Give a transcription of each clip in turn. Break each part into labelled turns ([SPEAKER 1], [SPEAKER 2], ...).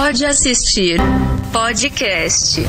[SPEAKER 1] Pode assistir podcast.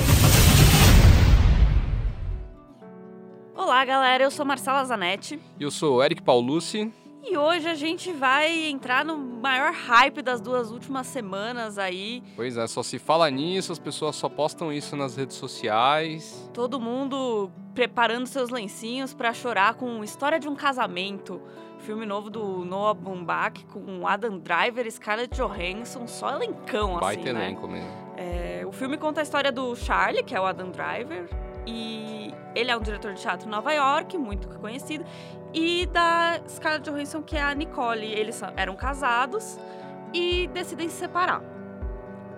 [SPEAKER 2] Olá, galera. Eu sou Marcela Zanetti.
[SPEAKER 3] E eu sou Eric Paulucci.
[SPEAKER 2] E hoje a gente vai entrar no maior hype das duas últimas semanas aí.
[SPEAKER 3] Pois é, só se fala nisso, as pessoas só postam isso nas redes sociais.
[SPEAKER 2] Todo mundo preparando seus lencinhos para chorar com História de um Casamento. Filme novo do Noah Baumbach com Adam Driver e Scarlett Johansson, só elencão, assim,
[SPEAKER 3] Baita
[SPEAKER 2] né?
[SPEAKER 3] elenco mesmo.
[SPEAKER 2] É, o filme conta a história do Charlie, que é o Adam Driver, e ele é um diretor de teatro em Nova York, muito conhecido, e da Scarlett Johansson, que é a Nicole. Eles eram casados e decidem se separar.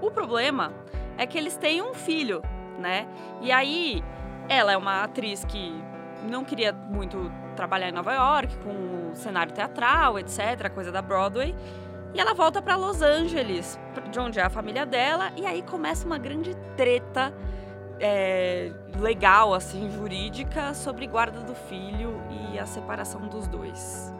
[SPEAKER 2] O problema é que eles têm um filho, né? E aí, ela é uma atriz que não queria muito trabalhar em Nova York, com o cenário teatral, etc., coisa da Broadway. E ela volta para Los Angeles, de onde é a família dela, e aí começa uma grande treta é, legal, assim, jurídica, sobre guarda do filho e a separação dos dois.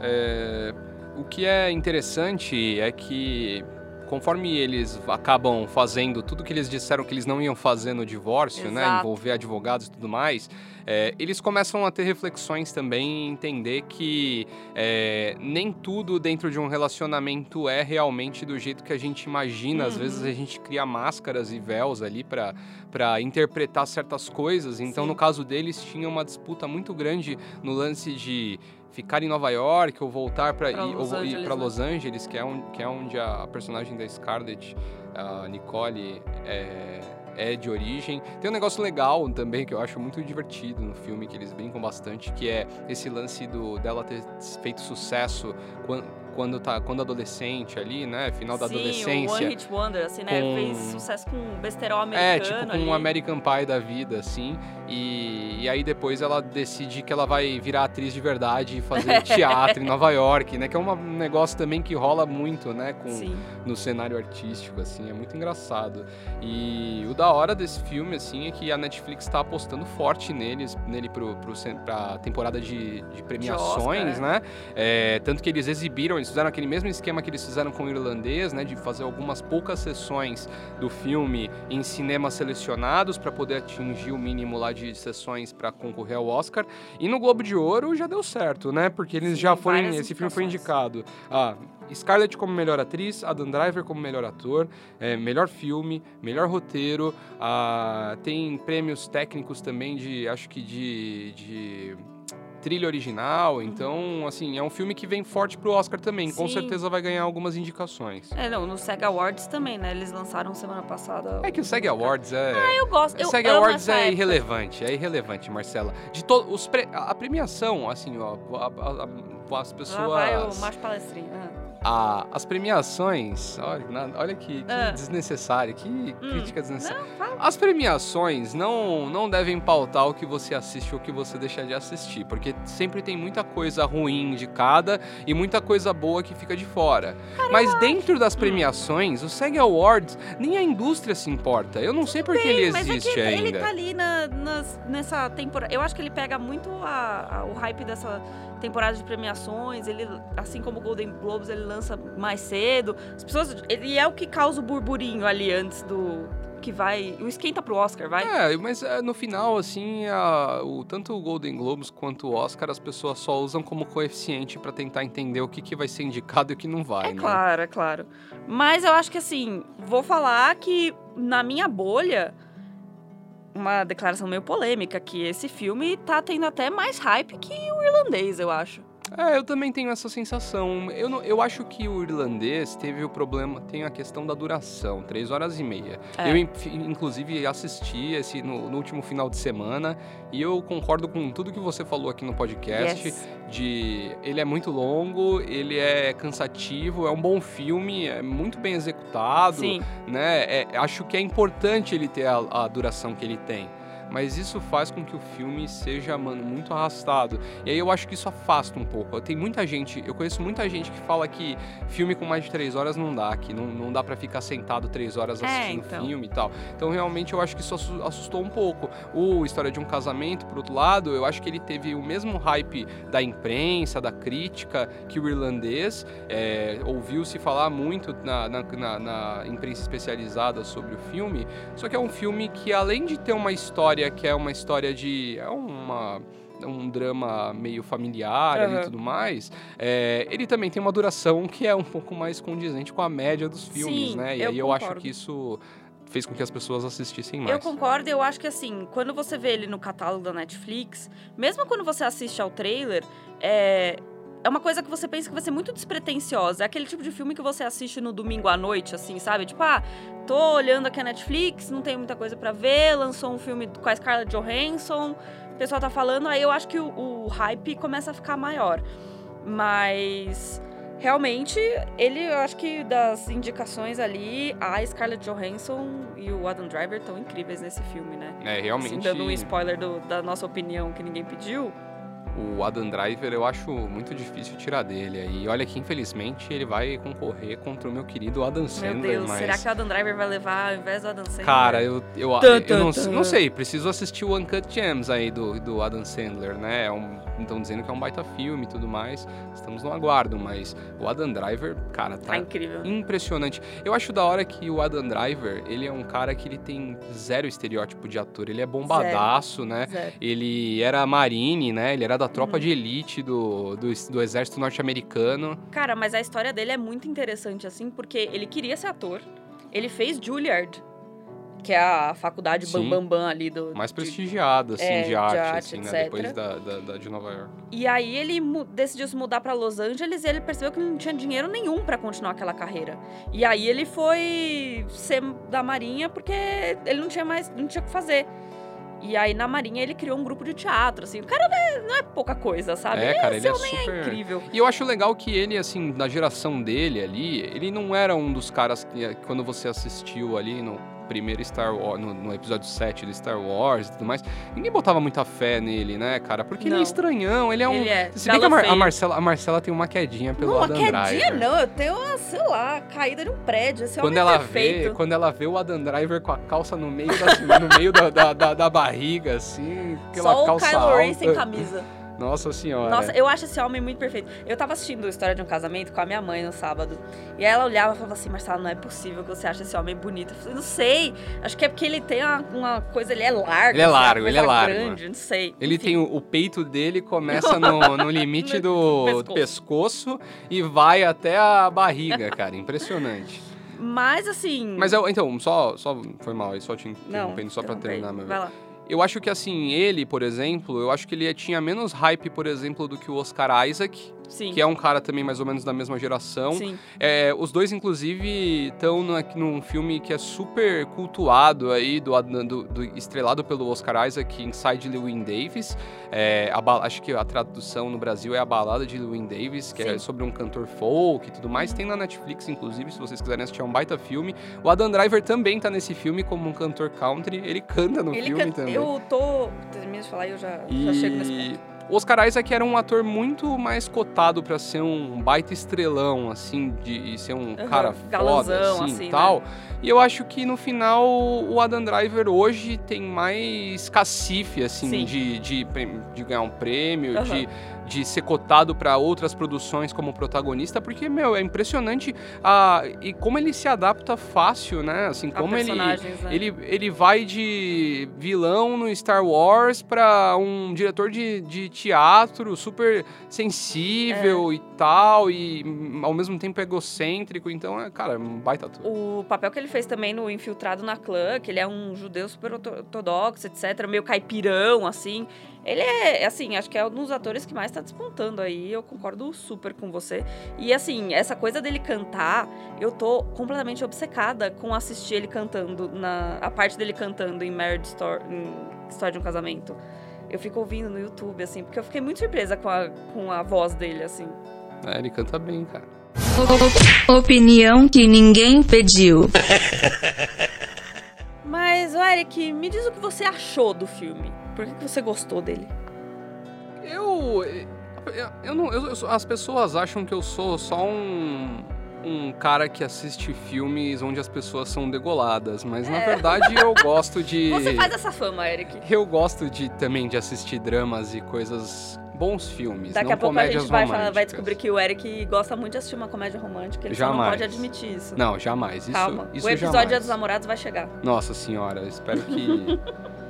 [SPEAKER 3] É, o que é interessante é que conforme eles acabam fazendo tudo que eles disseram que eles não iam fazer no divórcio, né,
[SPEAKER 2] Exato.
[SPEAKER 3] envolver advogados e tudo mais, é, eles começam a ter reflexões também e entender que é, nem tudo dentro de um relacionamento é realmente do jeito que a gente imagina. Às
[SPEAKER 2] Uhum.
[SPEAKER 3] vezes a gente cria máscaras e véus ali para para interpretar certas coisas. Então,
[SPEAKER 2] Sim.
[SPEAKER 3] no caso deles, tinha uma disputa muito grande no lance de ficar em Nova York ou voltar para ir,
[SPEAKER 2] Los Angeles,
[SPEAKER 3] para
[SPEAKER 2] né?
[SPEAKER 3] Los Angeles, que é, on- que é onde a personagem da Scarlett, a Nicole, é, é de origem. Tem um negócio legal também que eu acho muito divertido no filme, que eles brincam bastante, que é esse lance do, dela ter feito sucesso quando, quando, tá, quando adolescente ali, né? Final da
[SPEAKER 2] Sim, o
[SPEAKER 3] adolescência.
[SPEAKER 2] One Hit Wonder, assim, né?
[SPEAKER 3] com-
[SPEAKER 2] Fez sucesso com um besterol
[SPEAKER 3] É,
[SPEAKER 2] americano
[SPEAKER 3] tipo com
[SPEAKER 2] ali.
[SPEAKER 3] um American Pie da vida, assim. E, e aí depois ela decide que ela vai virar atriz de verdade e fazer teatro em Nova York, né? Que é um negócio também que rola muito, né? Com,
[SPEAKER 2] Sim.
[SPEAKER 3] no cenário artístico, assim, é muito engraçado. E o da hora desse filme, assim, é que a Netflix tá apostando forte neles, nele pro, pro, pra temporada de, de premiações,
[SPEAKER 2] Oscar,
[SPEAKER 3] né? É, tanto que eles exibiram, eles fizeram aquele mesmo esquema que eles fizeram com o irlandês, né? De fazer algumas poucas sessões do filme em cinemas selecionados para poder atingir o mínimo lá de sessões para concorrer ao Oscar. E no Globo de Ouro já deu certo, né? Porque eles
[SPEAKER 2] Sim,
[SPEAKER 3] já foram. Esse filme foi indicado a Scarlett como melhor atriz, Adam Driver como melhor ator, é, melhor filme, melhor roteiro. ah, tem prêmios técnicos também de, acho que de, de trilha original. Então, assim, é um filme que vem forte pro Oscar também. Com
[SPEAKER 2] Sim.
[SPEAKER 3] certeza vai ganhar algumas indicações.
[SPEAKER 2] É, não, no SEG Awards também, né? Eles lançaram semana passada.
[SPEAKER 3] É que o SEG Awards é.
[SPEAKER 2] Eu gosto, eu
[SPEAKER 3] SEG Awards é
[SPEAKER 2] época.
[SPEAKER 3] irrelevante, é irrelevante, Marcela. De to os pre- a premiação, assim, ó, a- a- a- as pessoas.
[SPEAKER 2] Lá vai o macho palestrinho. Ah.
[SPEAKER 3] A- as premiações, olha, olha que, que
[SPEAKER 2] Ah.
[SPEAKER 3] desnecessário, que
[SPEAKER 2] Hum.
[SPEAKER 3] crítica desnecessária.
[SPEAKER 2] Não.
[SPEAKER 3] As premiações não, não devem pautar o que você assiste ou o que você deixa de assistir, porque sempre tem muita coisa ruim indicada e muita coisa boa que fica de fora. Mas dentro
[SPEAKER 2] Hum.
[SPEAKER 3] das premiações, o SEG Awards, nem a indústria se importa. Eu não sei porque ele
[SPEAKER 2] Mas é
[SPEAKER 3] existe
[SPEAKER 2] que
[SPEAKER 3] ainda.
[SPEAKER 2] ele tá ali na- nas- nessa temporada. Eu acho que ele pega muito a- a- o hype dessa temporada de premiações. Ele, assim como o Golden Globes, ele lança mais cedo. As pessoas. Ele é o que causa o burburinho ali antes do. Que vai. O esquenta pro Oscar, vai?
[SPEAKER 3] É, mas é, no final, assim, a- o, tanto o Golden Globes quanto o Oscar, as pessoas só usam como coeficiente pra tentar entender o que, que vai ser indicado e o que não vai,
[SPEAKER 2] É
[SPEAKER 3] né?
[SPEAKER 2] claro, é claro. Mas eu acho que assim, vou falar que na minha bolha, uma declaração meio polêmica, que esse filme tá tendo até mais hype que o irlandês, eu acho.
[SPEAKER 3] É, eu também tenho essa sensação. Eu, não- eu acho que o irlandês teve o problema, tem a questão da duração, três horas e meia.
[SPEAKER 2] É.
[SPEAKER 3] Eu, inclusive, assisti esse no, no último final de semana e eu concordo com tudo que você falou aqui no podcast.
[SPEAKER 2] Yes.
[SPEAKER 3] De ele é muito longo, ele é cansativo, é um bom filme, é muito bem executado,
[SPEAKER 2] Sim.
[SPEAKER 3] né? É- acho que é importante ele ter a, a duração que ele tem. Mas isso faz com que o filme seja, mano, muito arrastado. E aí eu acho que isso afasta um pouco. Tem muita gente, eu conheço muita gente que fala que filme com mais de três horas não dá, que não, não dá para ficar sentado três horas
[SPEAKER 2] É,
[SPEAKER 3] assistindo
[SPEAKER 2] então.
[SPEAKER 3] filme e tal. Então realmente eu acho que isso assu- assustou um pouco. O História de um Casamento, por outro lado, eu acho que ele teve o mesmo hype da imprensa, da crítica que o irlandês. É, Ouviu-se falar muito na, na- na- na imprensa especializada sobre o filme. Só que é um filme que, além de ter uma história que é uma história de. É uma. Um drama meio familiar ali e tudo mais, é, ele também tem uma duração que é um pouco mais condizente com a média dos filmes,
[SPEAKER 2] Sim,
[SPEAKER 3] né? E
[SPEAKER 2] eu
[SPEAKER 3] aí eu acho
[SPEAKER 2] concordo.
[SPEAKER 3] que isso fez com que as pessoas assistissem mais.
[SPEAKER 2] Eu concordo, eu acho que assim, quando você vê ele no catálogo da Netflix, mesmo quando você assiste ao trailer, é, é uma coisa que você pensa que vai ser muito despretensiosa. É aquele tipo de filme que você assiste no domingo à noite, assim, sabe? Tipo, ah, tô olhando aqui a Netflix, não tem muita coisa pra ver, lançou um filme com a Scarlett Johansson, o pessoal tá falando, aí eu acho que o, o hype começa a ficar maior. Mas realmente, ele, eu acho que das indicações ali, a Scarlett Johansson e o Adam Driver estão incríveis nesse filme, né?
[SPEAKER 3] É, realmente.
[SPEAKER 2] Assim, dando um spoiler do- da nossa opinião que ninguém pediu.
[SPEAKER 3] O Adam Driver eu acho muito difícil tirar dele. E olha que infelizmente ele vai concorrer contra o meu querido Adam Sandler.
[SPEAKER 2] Meu Deus,
[SPEAKER 3] mas...
[SPEAKER 2] será que o Adam Driver vai levar ao invés do Adam Sandler?
[SPEAKER 3] Cara, eu, eu,
[SPEAKER 2] Tã,
[SPEAKER 3] eu não, não sei, preciso assistir o Uncut Gems aí do, do Adam Sandler, né? É um, então dizendo que é um baita filme e tudo mais. Estamos no aguardo, mas o Adam Driver, cara,
[SPEAKER 2] Tá
[SPEAKER 3] tá
[SPEAKER 2] incrível.
[SPEAKER 3] impressionante. Eu acho da hora que o Adam Driver, ele é um cara que ele tem zero estereótipo de ator. Ele é bombadaço, né?
[SPEAKER 2] Zero.
[SPEAKER 3] Ele era marine, né? Ele era da tropa
[SPEAKER 2] Uhum.
[SPEAKER 3] de elite do, do, do exército norte-americano.
[SPEAKER 2] Cara, mas a história dele é muito interessante, assim, porque ele queria ser ator. Ele fez Juilliard, que é a faculdade
[SPEAKER 3] Sim.
[SPEAKER 2] bam, bam, ali do...
[SPEAKER 3] Mais prestigiado, assim,
[SPEAKER 2] é,
[SPEAKER 3] de
[SPEAKER 2] de
[SPEAKER 3] arte,
[SPEAKER 2] arte,
[SPEAKER 3] assim, né? Depois da, da, da de Nova York.
[SPEAKER 2] E aí ele decidiu se mudar pra Los Angeles e ele percebeu que não tinha dinheiro nenhum pra continuar aquela carreira. E aí ele foi ser da Marinha porque ele não tinha mais, não tinha o que fazer. E aí na Marinha ele criou um grupo de teatro, assim. O cara não é, não é pouca coisa, sabe?
[SPEAKER 3] É, cara,
[SPEAKER 2] Esse
[SPEAKER 3] ele é
[SPEAKER 2] homem
[SPEAKER 3] super-
[SPEAKER 2] incrível.
[SPEAKER 3] E eu acho legal que ele, assim, da geração dele ali, ele não era um dos caras que, quando você assistiu ali no primeiro Star Wars, no, no episódio 7 do Star Wars e tudo mais, ninguém botava muita fé nele, né, cara? Porque ele é
[SPEAKER 2] Não.
[SPEAKER 3] estranhão, ele é um.
[SPEAKER 2] Ele é
[SPEAKER 3] Se bem que a, Mar- a. Marcela, a Marcela tem uma quedinha pelo
[SPEAKER 2] Não,
[SPEAKER 3] Adam
[SPEAKER 2] quedinha
[SPEAKER 3] Driver.
[SPEAKER 2] não, eu tenho uma, sei lá, caída de um prédio. Esse
[SPEAKER 3] Quando
[SPEAKER 2] é
[SPEAKER 3] ela,
[SPEAKER 2] perfeito.
[SPEAKER 3] vê, quando ela vê o Adam Driver com a calça no meio da, no meio da, da, da- da barriga, assim, aquela
[SPEAKER 2] Só o
[SPEAKER 3] calça
[SPEAKER 2] Kylo
[SPEAKER 3] alta.
[SPEAKER 2] Ren sem camisa.
[SPEAKER 3] Nossa senhora.
[SPEAKER 2] Nossa, eu acho esse homem muito perfeito. Eu tava assistindo a História de um Casamento com a minha mãe no sábado. E ela olhava e falava assim, Marcelo, não é possível que você ache esse homem bonito. Eu falei, não sei. Acho que é porque ele tem uma, uma coisa, ele é largo.
[SPEAKER 3] Ele é
[SPEAKER 2] assim,
[SPEAKER 3] largo, ele é largo.
[SPEAKER 2] grande, não sei.
[SPEAKER 3] Ele
[SPEAKER 2] Enfim.
[SPEAKER 3] tem o, o peito dele começa no, no limite do,
[SPEAKER 2] No
[SPEAKER 3] do pescoço e vai até a barriga, cara. Impressionante.
[SPEAKER 2] Mas assim...
[SPEAKER 3] Mas eu, então, só, só foi mal, aí só te interrompendo só pra terminar, meu.
[SPEAKER 2] Vai lá.
[SPEAKER 3] Eu acho que assim, ele, por exemplo, eu acho que ele tinha menos hype, por exemplo, do que o Oscar Isaac,
[SPEAKER 2] Sim.
[SPEAKER 3] que é um cara também mais ou menos da mesma geração.
[SPEAKER 2] Sim.
[SPEAKER 3] É, os dois, inclusive, estão num filme que é super cultuado aí, do, do- do- estrelado pelo Oscar Isaac, Inside Llewyn Davis. É, a acho que a tradução no Brasil é A Balada de Llewyn Davis, que é
[SPEAKER 2] Sim.
[SPEAKER 3] sobre um cantor folk e tudo mais. Tem na Netflix, inclusive, se vocês quiserem assistir, é um baita filme. O Adam Driver também tá nesse filme como um cantor country. Ele canta no
[SPEAKER 2] Ele
[SPEAKER 3] filme
[SPEAKER 2] canta-
[SPEAKER 3] também.
[SPEAKER 2] Eu tô... Termina de falar e eu já, já chego nesse ponto.
[SPEAKER 3] O Oscar Isaac era um ator muito mais cotado pra ser um baita estrelão, assim, de e ser um
[SPEAKER 2] Aham,
[SPEAKER 3] cara foda, assim,
[SPEAKER 2] assim,
[SPEAKER 3] e tal. E eu acho que no final o Adam Driver hoje tem mais cacife, assim,
[SPEAKER 2] Sim.
[SPEAKER 3] de, de, de ganhar um prêmio,
[SPEAKER 2] Aham.
[SPEAKER 3] de, de ser cotado pra outras produções como protagonista, porque, meu, é impressionante a, e como ele se adapta fácil, né? Assim,
[SPEAKER 2] A
[SPEAKER 3] como ele,
[SPEAKER 2] né?
[SPEAKER 3] ele, ele vai de vilão no Star Wars pra um diretor de, de teatro super sensível
[SPEAKER 2] É.
[SPEAKER 3] e tal, e ao mesmo tempo egocêntrico. Então, é, cara, um baita ator.
[SPEAKER 2] O papel que ele fez também no Infiltrado na Clã, que ele é um judeu super orto- ortodoxo, etc., meio caipirão, assim. Ele é, assim, acho que é um dos atores que mais tá despontando aí. Eu concordo super com você. E, assim, essa coisa dele cantar, eu tô completamente obcecada com assistir ele cantando, na, a parte dele cantando em Marriage Story, em História de um Casamento. Eu fico ouvindo no YouTube, assim, porque eu fiquei muito surpresa com a, com a voz dele, assim.
[SPEAKER 3] É, ele canta bem, cara.
[SPEAKER 1] Opinião que ninguém pediu.
[SPEAKER 2] Mas, Eric, me diz o que você achou do filme. Por que, que você gostou dele?
[SPEAKER 3] Eu. Eu, eu não. eu- eu- as pessoas acham que eu sou só um. Um cara que assiste filmes onde as pessoas são degoladas, mas na verdade eu gosto de.
[SPEAKER 2] É. Você faz essa fama, Eric.
[SPEAKER 3] Eu gosto de também de assistir dramas e coisas. bons filmes,
[SPEAKER 2] Daqui a pouco a gente vai, falar- vai descobrir que o Eric gosta muito de assistir uma comédia romântica. Ele só não
[SPEAKER 3] Jamais.
[SPEAKER 2] pode admitir isso.
[SPEAKER 3] Não, jamais. Isso,
[SPEAKER 2] Calma.
[SPEAKER 3] isso
[SPEAKER 2] o episódio
[SPEAKER 3] jamais.
[SPEAKER 2] Dos Namorados vai chegar.
[SPEAKER 3] Nossa senhora, eu espero que.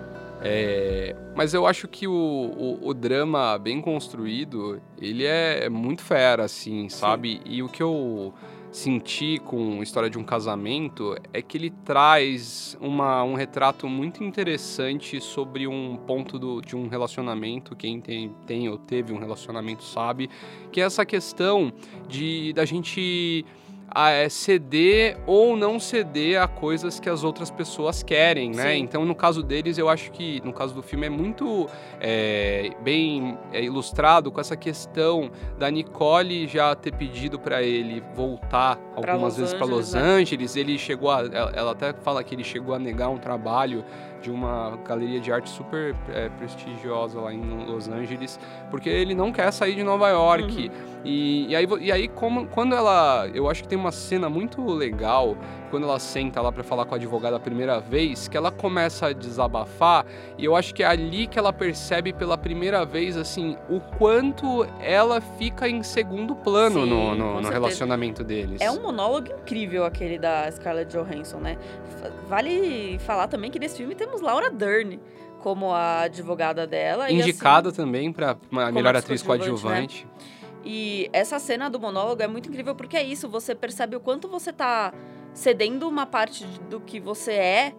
[SPEAKER 3] É, mas eu acho que o, o, o drama bem construído, ele é muito fera, assim, sabe? E o que eu senti com História de um Casamento é que ele traz uma, um retrato muito interessante sobre um ponto do, de um relacionamento. Quem tem, tem ou teve um relacionamento sabe, que é essa questão de da gente a, é, ceder ou não ceder a coisas que as outras pessoas querem, né?
[SPEAKER 2] Sim.
[SPEAKER 3] Então, no caso deles, eu acho que, no caso do filme, é muito é, bem é, ilustrado com essa questão da Nicole já ter pedido para ele voltar
[SPEAKER 2] Pra
[SPEAKER 3] algumas
[SPEAKER 2] Los
[SPEAKER 3] vezes para Los
[SPEAKER 2] né?
[SPEAKER 3] Angeles. Ele chegou a, ela até fala que ele chegou a negar um trabalho de uma galeria de arte super é, prestigiosa lá em Los Angeles, porque ele não quer sair de Nova York.
[SPEAKER 2] Uhum.
[SPEAKER 3] E, e aí, e aí como, quando ela. Eu acho que tem uma cena muito legal quando ela senta lá pra falar com a advogada a primeira vez, que ela começa a desabafar, e eu acho que é ali que ela percebe pela primeira vez, assim, o quanto ela fica em segundo plano
[SPEAKER 2] Sim,
[SPEAKER 3] no, no- no relacionamento deles.
[SPEAKER 2] É um monólogo incrível aquele da Scarlett Johansson, né? Vale falar também que nesse filme temos Laura Dern como a advogada dela. assim,
[SPEAKER 3] Indicada também pra uma melhor atriz
[SPEAKER 2] coadjuvante, né?
[SPEAKER 3] coadjuvante.
[SPEAKER 2] E essa cena do monólogo é muito incrível porque é isso, você percebe o quanto você tá cedendo uma parte do que você é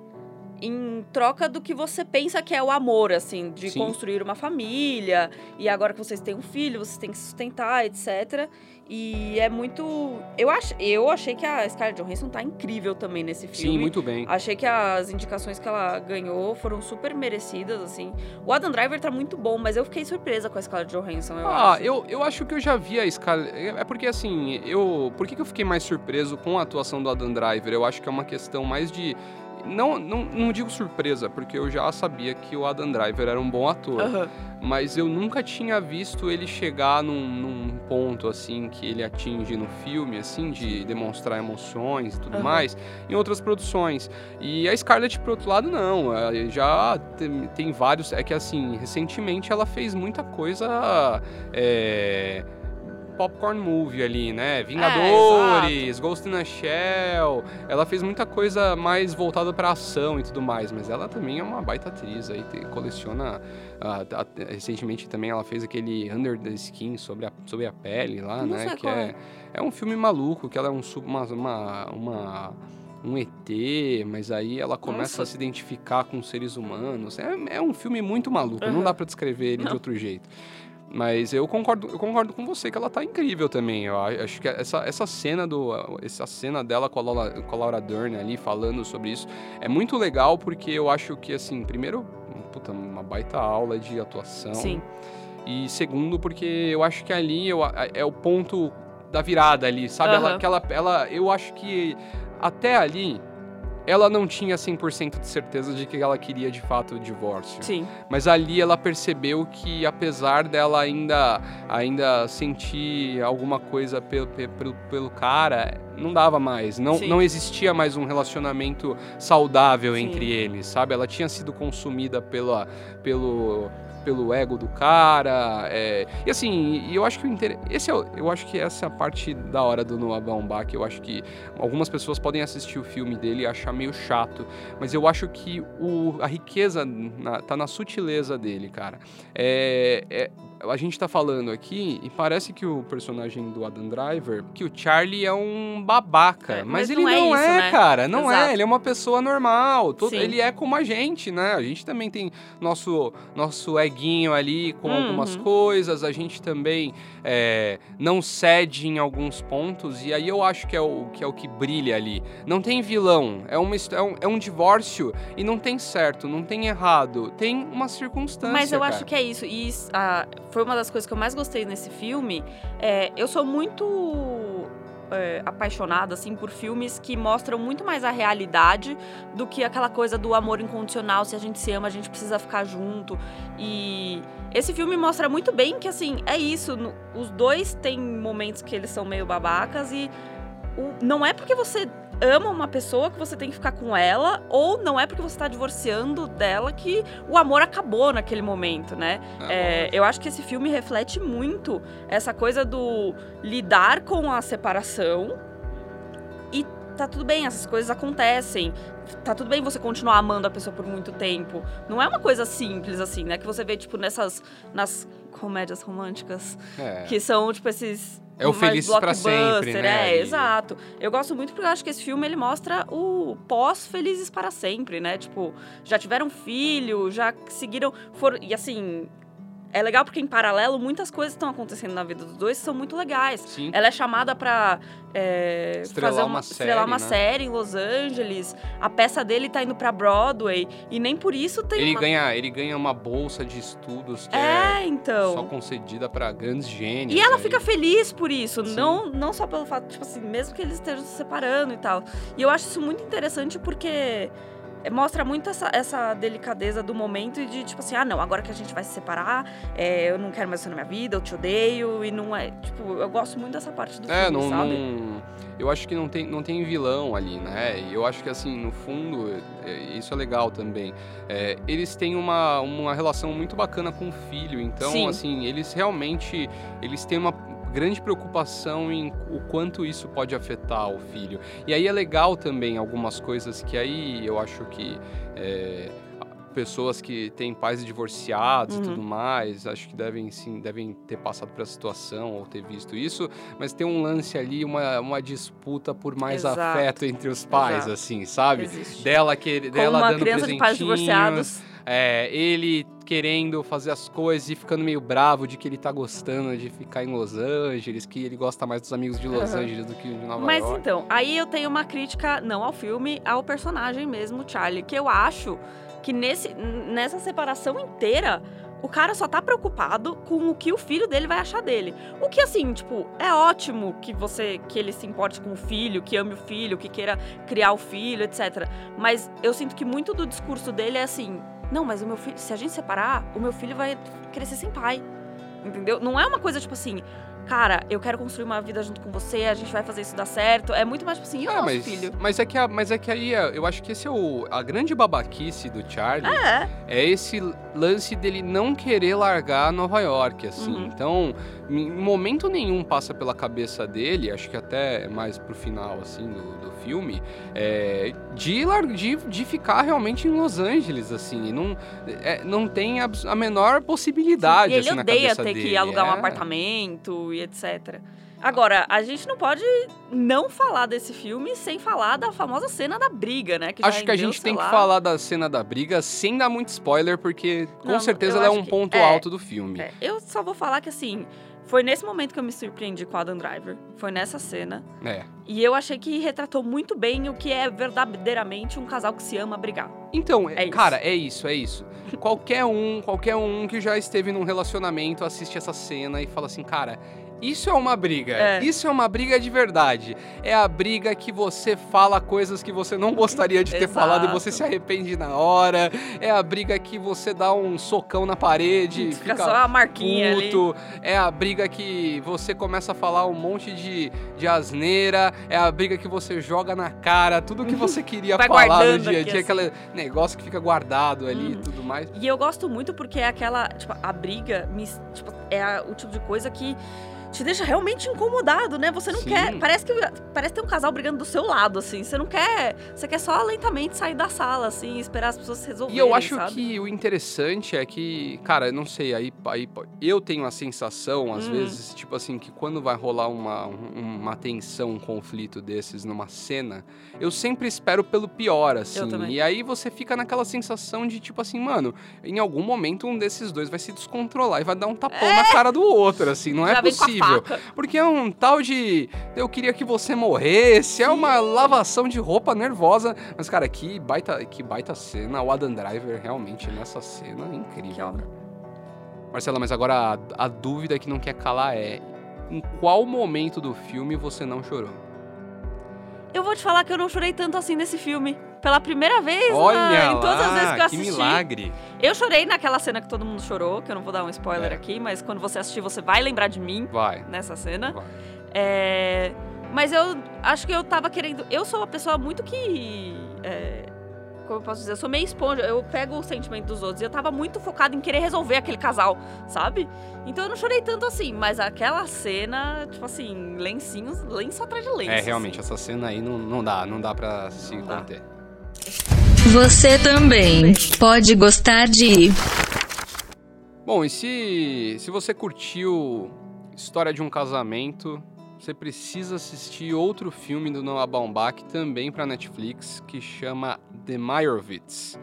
[SPEAKER 2] em troca do que você pensa que é o amor, assim, de
[SPEAKER 3] Sim.
[SPEAKER 2] construir uma família, e agora que vocês têm um filho, vocês têm que sustentar, etc. E é muito. Eu, ach... eu achei que a Scarlett Johansson tá incrível também nesse filme.
[SPEAKER 3] Sim, muito bem.
[SPEAKER 2] Achei que as indicações que ela ganhou foram super merecidas, assim. O Adam Driver tá muito bom, mas eu fiquei surpresa com a Scarlett Johansson, eu
[SPEAKER 3] ah,
[SPEAKER 2] acho.
[SPEAKER 3] eu, eu acho que eu já vi a Scarlett. É porque assim, eu. Por que, que eu fiquei mais surpreso com a atuação do Adam Driver? Eu acho que é uma questão mais de. Não, não, não digo surpresa, porque eu já sabia que o Adam Driver era um bom ator.
[SPEAKER 2] Aham.
[SPEAKER 3] Mas eu nunca tinha visto ele chegar num, num ponto assim que ele atinge no filme, assim, de demonstrar emoções e tudo
[SPEAKER 2] Aham.
[SPEAKER 3] mais, em outras produções. E a Scarlett, por outro lado, não. Já tem, tem vários. É que assim, recentemente ela fez muita coisa. é, Popcorn movie ali, né? Vingadores, Ghost in a Shell. Ela fez muita coisa mais voltada pra ação e tudo mais, mas ela também é uma baita atriz aí, tem- coleciona. tá- recentemente também ela fez aquele Under the Skin sobre a, sobre a pele lá,
[SPEAKER 2] Não
[SPEAKER 3] né? Que é,
[SPEAKER 2] é.
[SPEAKER 3] é um filme maluco, que ela é um, uma, uma, uma- um ET, mas aí ela começa
[SPEAKER 2] Nossa.
[SPEAKER 3] a se identificar com seres humanos. É, é um filme muito maluco, não
[SPEAKER 2] Aham.
[SPEAKER 3] dá pra descrever ele de
[SPEAKER 2] Não.
[SPEAKER 3] outro jeito. Mas eu concordo, eu concordo com você que ela tá incrível também. Eu acho que essa, essa cena do essa cena dela com a, Laura, com a Laura Dern ali falando sobre isso é muito legal porque eu acho que assim, primeiro, puta, uma baita aula de atuação.
[SPEAKER 2] Sim.
[SPEAKER 3] E segundo, porque eu acho que ali eu, é o ponto da virada ali, sabe? Ela,
[SPEAKER 2] Aham.
[SPEAKER 3] que ela, ela, eu acho que até ali ela não tinha 100% de certeza de que ela queria de fato o divórcio.
[SPEAKER 2] Sim.
[SPEAKER 3] Mas ali ela percebeu que apesar dela ainda ainda sentir alguma coisa pelo, pelo, pelo cara, não dava mais. Não,
[SPEAKER 2] Sim.
[SPEAKER 3] não existia mais um relacionamento saudável
[SPEAKER 2] Sim.
[SPEAKER 3] entre eles, sabe? Ela tinha sido consumida pela, pelo pelo ego do cara, é, e assim, eu acho que o inter... esse é, eu acho que essa é a parte da hora do Noah Baumbach, eu acho que algumas pessoas podem assistir o filme dele e achar meio chato, mas eu acho que o, a riqueza na- tá na sutileza dele, cara. É, é- a gente tá falando aqui e parece que o personagem do Adam Driver, que o Charlie é um babaca,
[SPEAKER 2] É,
[SPEAKER 3] mas,
[SPEAKER 2] mas
[SPEAKER 3] ele
[SPEAKER 2] não é
[SPEAKER 3] não
[SPEAKER 2] isso,
[SPEAKER 3] é,
[SPEAKER 2] né?
[SPEAKER 3] cara, não
[SPEAKER 2] Exato.
[SPEAKER 3] é, ele é uma pessoa normal, todo-
[SPEAKER 2] Sim.
[SPEAKER 3] ele é como a gente, né? A gente também tem nosso nosso eguinho ali com
[SPEAKER 2] Uhum.
[SPEAKER 3] algumas coisas, a gente também é, não cede em alguns pontos e aí eu acho que é o que é o que brilha ali. Não tem vilão, é uma é um, é um divórcio e não tem certo, não tem errado, tem uma circunstância.
[SPEAKER 2] Mas eu
[SPEAKER 3] cara.
[SPEAKER 2] acho que é isso. E isso, ah, foi uma das coisas que eu mais gostei nesse filme. É, eu sou muito é, apaixonada, assim, por filmes que mostram muito mais a realidade do que aquela coisa do amor incondicional. Se a gente se ama, a gente precisa ficar junto. E esse filme mostra muito bem que, assim, é isso. no- os dois têm momentos que eles são meio babacas e o- não é porque você ama uma pessoa que você tem que ficar com ela, ou não é porque você tá divorciando dela que o amor acabou naquele momento, né? É, eu acho que esse filme reflete muito essa coisa do lidar com a separação e tá tudo bem, essas coisas acontecem. Tá tudo bem você continuar amando a pessoa por muito tempo. Não é uma coisa simples assim, né? Que você vê, tipo, nessas. nas comédias românticas.
[SPEAKER 3] É.
[SPEAKER 2] Que são, tipo, esses.
[SPEAKER 3] É o Felizes
[SPEAKER 2] blockbuster,
[SPEAKER 3] Sempre, né,
[SPEAKER 2] É, exato. Eu gosto muito porque eu acho que esse filme ele mostra o pós-Felizes para Sempre, né? Tipo, já tiveram filho, já seguiram. Foram, e assim. É legal porque em paralelo muitas coisas estão acontecendo na vida dos dois que são muito legais.
[SPEAKER 3] Sim.
[SPEAKER 2] Ela é chamada pra é,
[SPEAKER 3] Estrelar
[SPEAKER 2] fazer
[SPEAKER 3] uma
[SPEAKER 2] estrelar
[SPEAKER 3] série,
[SPEAKER 2] uma
[SPEAKER 3] né?
[SPEAKER 2] série em Los Angeles. A peça dele tá indo pra Broadway. E nem por isso tem
[SPEAKER 3] Ele
[SPEAKER 2] uma...
[SPEAKER 3] ganha, ele ganha uma bolsa de estudos que é,
[SPEAKER 2] É, então.
[SPEAKER 3] só concedida pra grandes gênios.
[SPEAKER 2] E ela
[SPEAKER 3] aí.
[SPEAKER 2] fica feliz por isso,
[SPEAKER 3] Sim.
[SPEAKER 2] não, não só pelo fato, tipo assim, mesmo que eles estejam se separando e tal. E eu acho isso muito interessante porque mostra muito essa, essa delicadeza do momento e de tipo assim, ah, não, agora que a gente vai se separar, é, eu não quero mais você na minha vida, eu te odeio, e não é. Tipo, eu gosto muito dessa parte do
[SPEAKER 3] É,
[SPEAKER 2] filme,
[SPEAKER 3] não,
[SPEAKER 2] sabe?
[SPEAKER 3] não- eu acho que não tem, não tem vilão ali, né? E eu acho que, assim, no fundo, é, isso é legal também. É, eles têm uma, uma relação muito bacana com o filho, então,
[SPEAKER 2] Sim.
[SPEAKER 3] assim, eles realmente, eles têm uma grande preocupação em o quanto isso pode afetar o filho. E aí é legal também algumas coisas que aí eu acho que... é, pessoas que têm pais divorciados
[SPEAKER 2] Uhum.
[SPEAKER 3] e tudo mais, acho que devem sim, devem ter passado por essa situação ou ter visto isso, mas tem um lance ali, uma, uma disputa por mais
[SPEAKER 2] Exato.
[SPEAKER 3] afeto entre os pais,
[SPEAKER 2] Exato.
[SPEAKER 3] assim, sabe?
[SPEAKER 2] Existe.
[SPEAKER 3] Dela que
[SPEAKER 2] Como
[SPEAKER 3] dela
[SPEAKER 2] uma
[SPEAKER 3] dando
[SPEAKER 2] criança de pais
[SPEAKER 3] presentinhos,
[SPEAKER 2] divorciados.
[SPEAKER 3] é, ele querendo fazer as coisas e ficando meio bravo de que ele tá gostando de ficar em Los Angeles, que ele gosta mais dos amigos de Los
[SPEAKER 2] Aham.
[SPEAKER 3] Angeles do que de Nova
[SPEAKER 2] Mas
[SPEAKER 3] York.
[SPEAKER 2] então, aí eu tenho uma crítica, não ao filme, ao personagem mesmo, Charlie, que eu acho que nesse, nessa separação inteira, o cara só tá preocupado com o que o filho dele vai achar dele. O que, assim, tipo, é ótimo que você, que ele se importe com o filho, que ame o filho, que queira criar o filho, etc. Mas eu sinto que muito do discurso dele é assim, não, mas o meu filho, se a gente separar, o meu filho vai crescer sem pai. Entendeu? Não é uma coisa tipo assim, cara, eu quero construir uma vida junto com você, a gente vai fazer isso dar certo. É muito mais tipo assim, e o
[SPEAKER 3] Ah, mas,
[SPEAKER 2] filho?
[SPEAKER 3] mas é que a- mas é que aí é- eu acho que esse é o a grande babaquice do Charlie
[SPEAKER 2] É,
[SPEAKER 3] é esse lance dele não querer largar Nova York, assim.
[SPEAKER 2] Uhum.
[SPEAKER 3] Então, em momento nenhum passa pela cabeça dele, acho que até mais pro final, assim, do, do filme, é, de, de, de ficar realmente em Los Angeles, assim. Não, é, não tem abs- a menor possibilidade,
[SPEAKER 2] ele
[SPEAKER 3] assim, na
[SPEAKER 2] odeia
[SPEAKER 3] cabeça
[SPEAKER 2] ter
[SPEAKER 3] dele.
[SPEAKER 2] que alugar um
[SPEAKER 3] é.
[SPEAKER 2] apartamento e etc. Agora, a gente não pode não falar desse filme sem falar da famosa cena da briga, né? já
[SPEAKER 3] Acho que a gente tem
[SPEAKER 2] lá,
[SPEAKER 3] que falar da cena da briga sem dar muito spoiler, porque com
[SPEAKER 2] Não,
[SPEAKER 3] certeza ela é um
[SPEAKER 2] que-
[SPEAKER 3] ponto
[SPEAKER 2] é.
[SPEAKER 3] alto do filme.
[SPEAKER 2] É, eu só vou falar que assim, foi nesse momento que eu me surpreendi com a Adam Driver. Foi nessa cena.
[SPEAKER 3] É.
[SPEAKER 2] E eu achei que retratou muito bem o que é verdadeiramente um casal que se ama brigar.
[SPEAKER 3] Então,
[SPEAKER 2] É isso.
[SPEAKER 3] cara, é isso, é isso. qualquer um, qualquer um que já esteve num relacionamento assiste essa cena e fala assim, cara, isso é uma briga.
[SPEAKER 2] É.
[SPEAKER 3] Isso é uma briga de verdade. É a briga que você fala coisas que você não gostaria de ter falado e você se arrepende na hora. É a briga que você dá um socão na parede,
[SPEAKER 2] Fica,
[SPEAKER 3] fica,
[SPEAKER 2] só a marquinha ali.
[SPEAKER 3] puto. É a briga que você começa a falar um monte de, de asneira. É a briga que você joga na cara tudo que você queria
[SPEAKER 2] Vai
[SPEAKER 3] falar no dia a dia.
[SPEAKER 2] assim.
[SPEAKER 3] Aquele negócio que fica guardado ali e
[SPEAKER 2] Uhum.
[SPEAKER 3] tudo mais.
[SPEAKER 2] E eu gosto muito porque é aquela, tipo, a briga tipo, é o tipo de coisa que te deixa realmente incomodado, né? Você não
[SPEAKER 3] Sim.
[SPEAKER 2] quer. Parece que parece ter um casal brigando do seu lado, assim. Você não quer. Você quer só lentamente sair da sala, assim, e esperar as pessoas se
[SPEAKER 3] E
[SPEAKER 2] resolverem.
[SPEAKER 3] eu acho
[SPEAKER 2] sabe?
[SPEAKER 3] que o interessante é que, cara, não sei, aí, aí eu tenho a sensação, às
[SPEAKER 2] Hum.
[SPEAKER 3] vezes, tipo assim, que quando vai rolar uma, um- uma tensão, um conflito desses numa cena, eu sempre espero pelo pior, assim. E aí você fica naquela sensação de, tipo assim, mano, em algum momento um desses dois vai se descontrolar e vai dar um tapão na cara do outro, assim, não
[SPEAKER 2] Já
[SPEAKER 3] é possível.
[SPEAKER 2] Faca.
[SPEAKER 3] Porque é um tal de eu queria que você morresse, é uma lavação de roupa nervosa. Mas, cara, que baita, que baita cena. O Adam Driver realmente nessa cena é incrível. Marcela, mas agora a, a dúvida que não quer calar é: em qual momento do filme você não chorou?
[SPEAKER 2] Eu vou te falar que eu não chorei tanto assim nesse filme. Pela primeira vez
[SPEAKER 3] Olha
[SPEAKER 2] na- em todas as vezes que eu
[SPEAKER 3] que
[SPEAKER 2] assisti.
[SPEAKER 3] milagre.
[SPEAKER 2] Eu chorei naquela cena que todo mundo chorou, que eu não vou dar um spoiler
[SPEAKER 3] É.
[SPEAKER 2] aqui, mas quando você assistir, você vai lembrar de mim
[SPEAKER 3] Vai.
[SPEAKER 2] nessa cena.
[SPEAKER 3] vai.
[SPEAKER 2] É, Mas eu acho que eu tava querendo. Eu sou uma pessoa muito que. é, Como eu posso dizer? Eu sou meio esponja. Eu pego o sentimento dos outros. E eu tava muito focada em querer resolver aquele casal, sabe? Então eu não chorei tanto assim. Mas aquela cena, tipo assim, lencinhos, lenço atrás de lenço.
[SPEAKER 3] É, realmente,
[SPEAKER 2] assim.
[SPEAKER 3] essa cena aí não, não dá, não dá pra se
[SPEAKER 2] Não dá.
[SPEAKER 1] Você também pode gostar de
[SPEAKER 3] Bom, e se, se você curtiu História de um Casamento, você precisa assistir outro filme do Noah Baumbach, também para Netflix, que chama The Meyerowitz.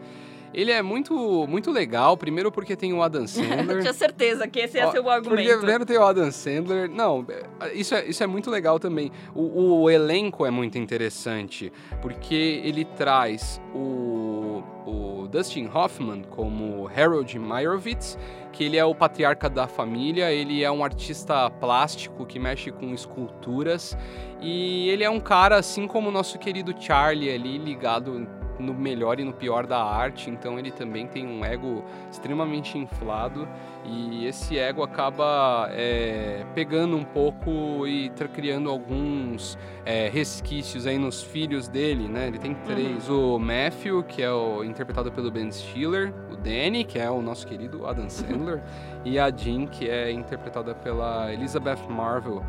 [SPEAKER 3] Ele é muito, muito legal, primeiro porque tem o Adam
[SPEAKER 2] Eu
[SPEAKER 3] Sandler.
[SPEAKER 2] tinha certeza que esse ia
[SPEAKER 3] Ó,
[SPEAKER 2] ser o
[SPEAKER 3] Porque
[SPEAKER 2] argumento.
[SPEAKER 3] primeiro tem o Adam Sandler. Não, é, isso é, isso é muito legal também. O, o elenco é muito interessante, porque ele traz o, o Dustin Hoffman como Harold Meyerowitz, que ele é o patriarca da família, ele é um artista plástico que mexe com esculturas, e ele é um cara, assim como o nosso querido Charlie ali, ligado no melhor e no pior da arte, então ele também tem um ego extremamente inflado e esse ego acaba é, pegando um pouco e criando alguns é, resquícios aí nos filhos dele, né? Ele tem três: o Matthew, que é o interpretado pelo Ben Stiller, o Danny, que é o nosso querido Adam Sandler, e a Jean, que é interpretada pela Elizabeth Marvel.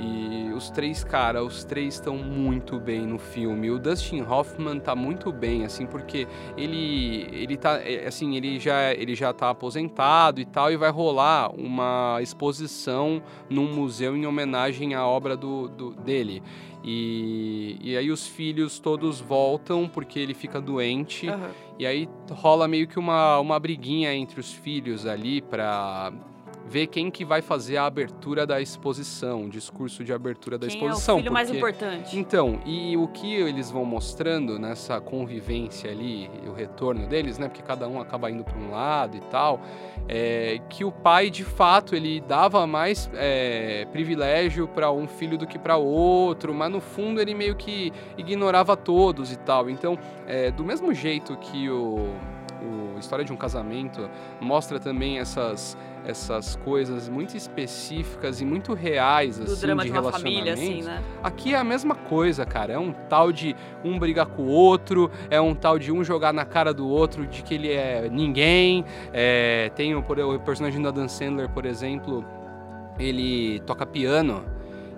[SPEAKER 3] E os três, cara, os três estão muito bem no filme. O Dustin Hoffman tá muito bem, assim, porque ele ele tá é, assim, ele já ele já tá aposentado e tal e vai rolar uma exposição num museu em homenagem à obra do, do- dele. E, e aí os filhos todos voltam porque ele fica doente.
[SPEAKER 2] Aham.
[SPEAKER 3] E aí rola meio que uma, uma briguinha entre os filhos ali pra ver quem que vai fazer a abertura da exposição, o discurso de abertura da
[SPEAKER 2] Quem é o
[SPEAKER 3] exposição.
[SPEAKER 2] filho mais
[SPEAKER 3] porque-
[SPEAKER 2] importante?
[SPEAKER 3] Então, e o que eles vão mostrando nessa convivência ali, o retorno deles, né? Porque cada um acaba indo para um lado e tal, é que o pai, de fato, ele dava mais é, privilégio para um filho do que para outro, mas no fundo ele meio que ignorava todos e tal. Então, é, do mesmo jeito que o, o História de um Casamento mostra também essas essas coisas muito específicas e muito reais
[SPEAKER 2] Do
[SPEAKER 3] assim
[SPEAKER 2] drama
[SPEAKER 3] de
[SPEAKER 2] de uma família, assim, né?
[SPEAKER 3] Aqui é a mesma coisa, cara. É um tal de um brigar com o outro, é um tal de um jogar na cara do outro de que ele é ninguém. É, tem o, o personagem do Adam Sandler, por exemplo, ele toca piano.